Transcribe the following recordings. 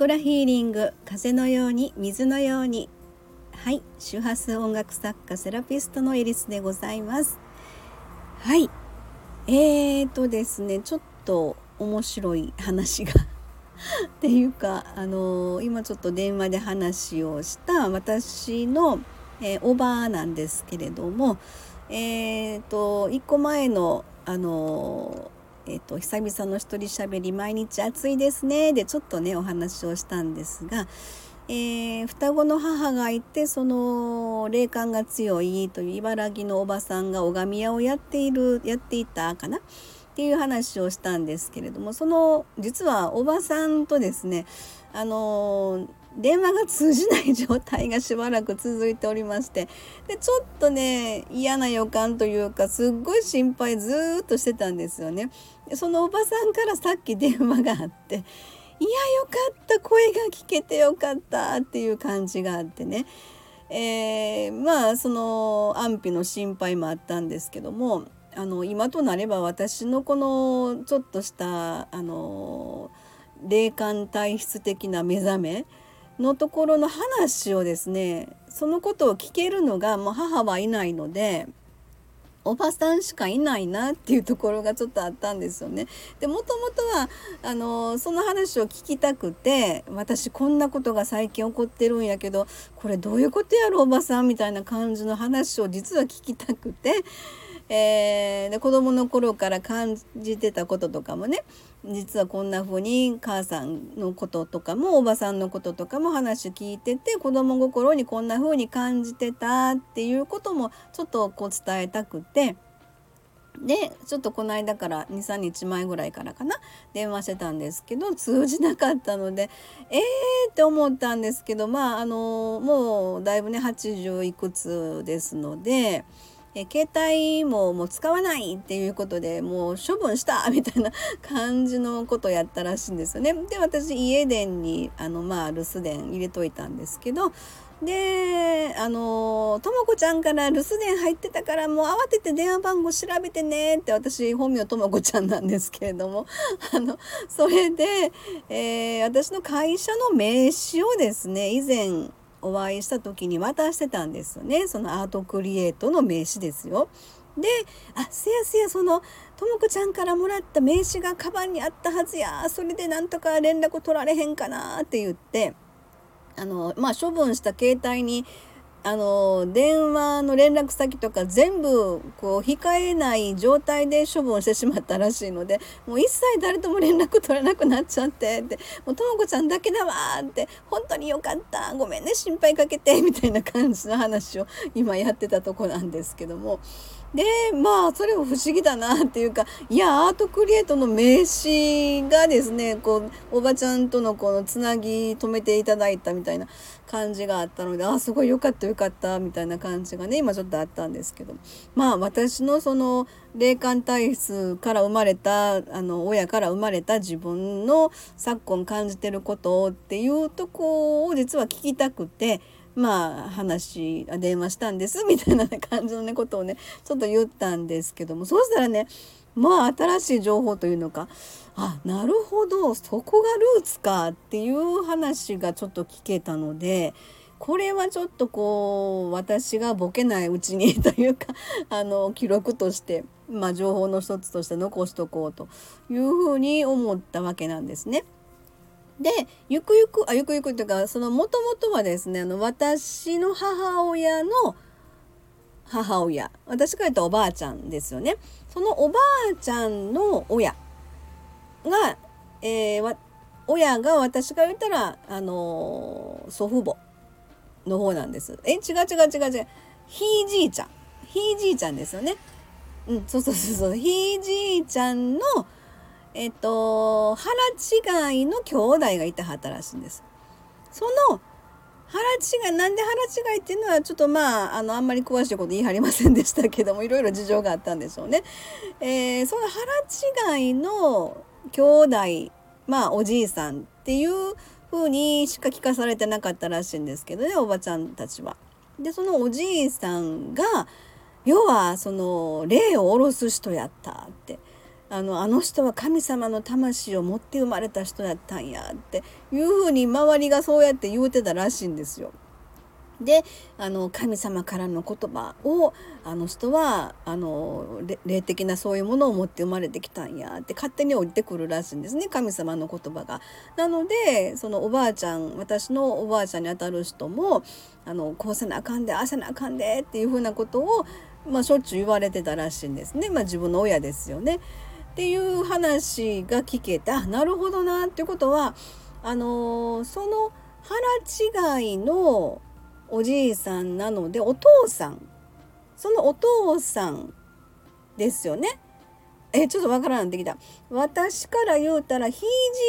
チャクラヒーリング風のように水のように。はい周波数音楽作家セラピストのエリスでございます。はいえーとですねちょっと面白い話が。っていうかあのー、今ちょっと電話で話をした私の、えー、おばあなんですけれどもえーと1個前のあのー、えーと、久々の一人しゃべり毎日暑いですね。でちょっとねお話をしたんですがえー、双子の母がいてその霊感が強いという茨城のおばさんが拝み屋をやっているやっていたかな？っていう話をしたんですけれどもその実はおばさんとですねあの電話が通じない状態がしばらく続いておりまして。でちょっとね嫌な予感というかすっごい心配ずっとしてたんですよね。そのおばさんからさっき電話があっていやよかった。声が聞けてよかったっていう感じがあってね、えー、まあその安否の心配もあったんですけどもあの今となれば私のこのちょっとしたあの霊感体質的な目覚めのところの話をですねそのことを聞けるのがもう母はいないのでおばさんしかいないなっていうところがちょっとあったんですよね。でもともとはあのその話を聞きたくて私こんなことが最近起こってるんやけどこれどういうことやろおばさんみたいな感じの話を実は聞きたくてえー、で子供の頃から感じてたこととかもね実はこんな風に母さんのこととかもおばさんのこととかも話聞いてて子供心にこんな風に感じてたっていうこともちょっとこう伝えたくて。でちょっとこの間から23日前ぐらいからかな電話してたんですけど通じなかったのでえーって思ったんですけどまああのもうだいぶね80いくつですのでえ携帯ももう使わないっていうことでもう処分したみたいな感じのことやったらしいんですよね。で私家電にあのまあ留守電入れといたんですけどであのとも子ちゃんから留守電入ってたからもう慌てて電話番号調べてねって私本名とも子ちゃんなんですけれども あのそれで、えー、私の会社の名刺をですね以前お会いした時に渡してたんですよねそのアートクリエイトの名刺ですよ。で「あせやせやそのとも子ちゃんからもらった名刺がカバンにあったはずやそれでなんとか連絡取られへんかな」って言ってあのまあ処分した携帯にあの電話の連絡先とか全部こう控えない状態で処分してしまったらしいのでもう一切誰とも連絡取れなくなっちゃってって「もうとも子ちゃんだけだわ」って「本当によかったごめんね心配かけて」みたいな感じの話を今やってたとこなんですけども。でまあそれも不思議だなっていうかいやアートクリエイトの名刺がですねこうおばちゃんとのこのつなぎ止めていただいたみたいな感じがあったのであすごいよかったよかったみたいな感じがね今ちょっとあったんですけどまあ私のその霊感体質から生まれたあの親から生まれた自分の昨今感じてることっていうとこを実は聞きたくて。まあ話電話したんですみたいな感じのねことをねちょっと言ったんですけどもそうしたらねまあ新しい情報というのかあなるほどそこがルーツかっていう話がちょっと聞けたのでこれはちょっとこう私がボケないうちにというか あの記録として、まあ、情報の一つとして残しとこうというふうに思ったわけなんですね。でゆくゆくあゆくゆくというかそのもともとはですねあの私の母親の母親。私が言ったおばあちゃんですよね。そのおばあちゃんの親が、えー、親が私が言ったらあのー、祖父母の方なんです。え違う違う違う違う。ひいじいちゃん。ひいじいちゃんですよね。うんそうそうそうそう。ひいじいちゃんのえっと腹違いの兄弟がいたはったらしいんです。その腹違いなんで腹違いっていうのはちょっとまああのあんまり詳しいこと言い張りませんでしたけどもいろいろ事情があったんでしょうね。えー、その腹違いの兄弟まあおじいさんっていう風にしか聞かされてなかったらしいんですけどねおばちゃんたちは。でそのおじいさんが要はその霊を下ろす人やったってあのあの人は神様の魂を持って生まれた人だったんやっていうふうに周りがそうやって言うてたらしいんですよ。であの神様からの言葉をあの人はあの霊的なそういうものを持って生まれてきたんやって勝手に降りてくるらしいんですね神様の言葉が。なのでそのおばあちゃん私のおばあちゃんにあたる人もあのこうせなあかんであせなあかんでっていうふうなことを、まあ、しょっちゅう言われてたらしいんですね、まあ、自分の親ですよね。っていう話が聞けたなるほどなっていうことはあのその腹違いのおじいさんなのでお父さんそのお父さんですよね。えちょっとわからんなってきた。私から言うたらひい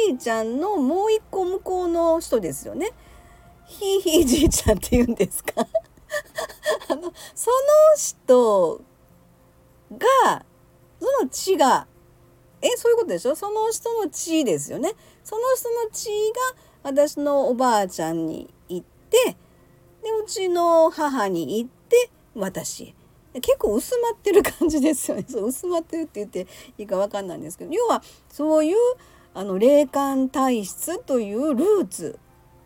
じいちゃんのもう一個向こうの人ですよね。ひいひいじいちゃんって言うんですか？あのその人がその血がえそういうことでしょ？その人の血ですよね。その人の血が私のおばあちゃんに行ってでうちの母に行って私結構薄まってる感じですよね。そう薄まってるって言っていいか分かんないんですけど。要はそういうあの霊感体質というルーツ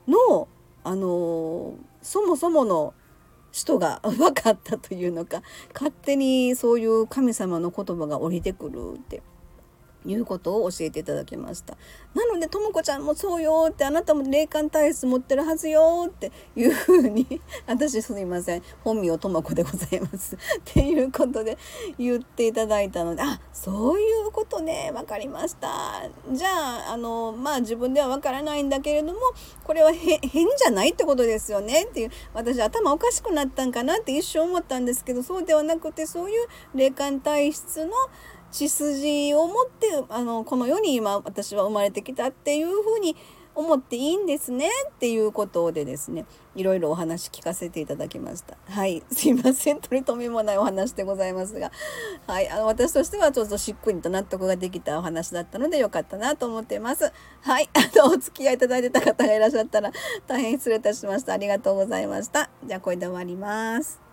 のあのそもそもの人が分かったというのか勝手にそういう神様の言葉が降りてくるって。いうことを教えていただきました。なのでとも子ちゃんもそうよってあなたも霊感体質持ってるはずよっていうふうに 私すいません。本名とも子でございます。っていうことで言っていただいたのであそういうことね。分かりました。じゃああのまあ自分では分からないんだけれどもこれは変じゃないってことですよね。っていう私頭おかしくなったんかなって一瞬思ったんですけどそうではなくてそういう霊感体質の血筋を持ってあのこの世に今私は生まれてきたっていうふうに思っていいんですねっていうことでですねいろいろお話聞かせていただきました。はい。すいません。取り留めもないお話でございますが。はい。あの私としてはちょっとしっくりと納得ができたお話だったのでよかったなと思ってます。はい。あのお付き合いいただいてた方がいらっしゃったら大変失礼いたしました。ありがとうございました。じゃあこれで終わります。